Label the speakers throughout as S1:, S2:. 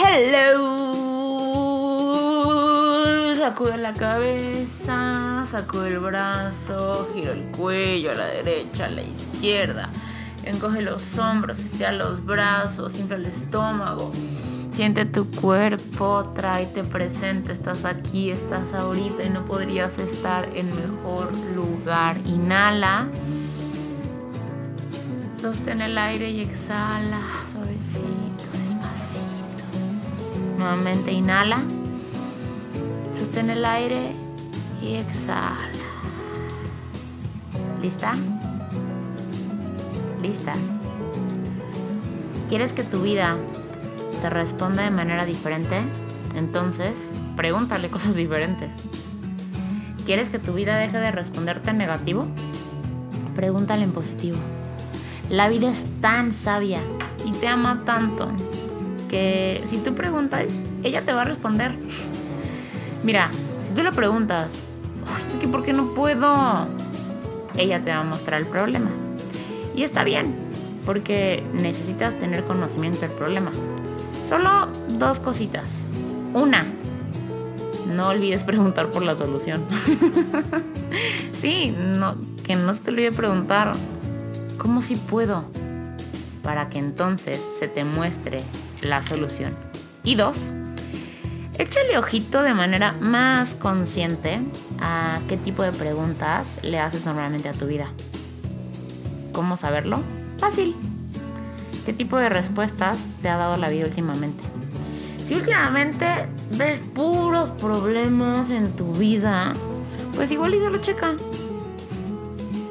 S1: Hello. Sacude la cabeza, sacude el brazo, gira el cuello a la derecha, a la izquierda. Encoge los hombros, estira los brazos, infla el estómago. Siente tu cuerpo, tráete presente, estás aquí, estás ahorita y no podrías estar en mejor lugar. Inhala. Sostén el aire y exhala, suavecito. Nuevamente inhala. Sostén el aire y exhala. ¿Lista? ¿Lista? ¿Quieres que tu vida te responda de manera diferente? Entonces, pregúntale cosas diferentes. ¿Quieres que tu vida deje de responderte en negativo? Pregúntale en positivo. La vida es tan sabia y te ama tanto que si tú preguntas, ella te va a responder. Mira, si tú le preguntas, es que ¿por qué no puedo? Ella te va a mostrar el problema. Y está bien, porque necesitas tener conocimiento del problema. Solo dos cositas. Una, no olvides preguntar por la solución. sí, no, que no se te olvide preguntar ¿Cómo si puedo? Para que entonces se te muestre la solución. Y dos, échale ojito de manera más consciente a qué tipo de preguntas le haces normalmente a tu vida. ¿Cómo saberlo? Fácil. ¿Qué tipo de respuestas te ha dado la vida últimamente? Si últimamente ves puros problemas en tu vida, pues igual y lo checa.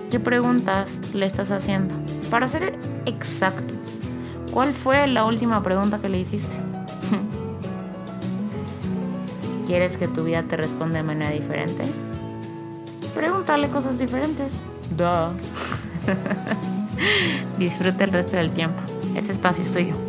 S1: ¿Qué preguntas le estás haciendo? Para ser exactos, ¿cuál fue la última pregunta que le hiciste? ¿Quieres que tu vida te responda de manera diferente? Pregúntale cosas diferentes. Duh. Disfruta el resto del tiempo. Este espacio es tuyo.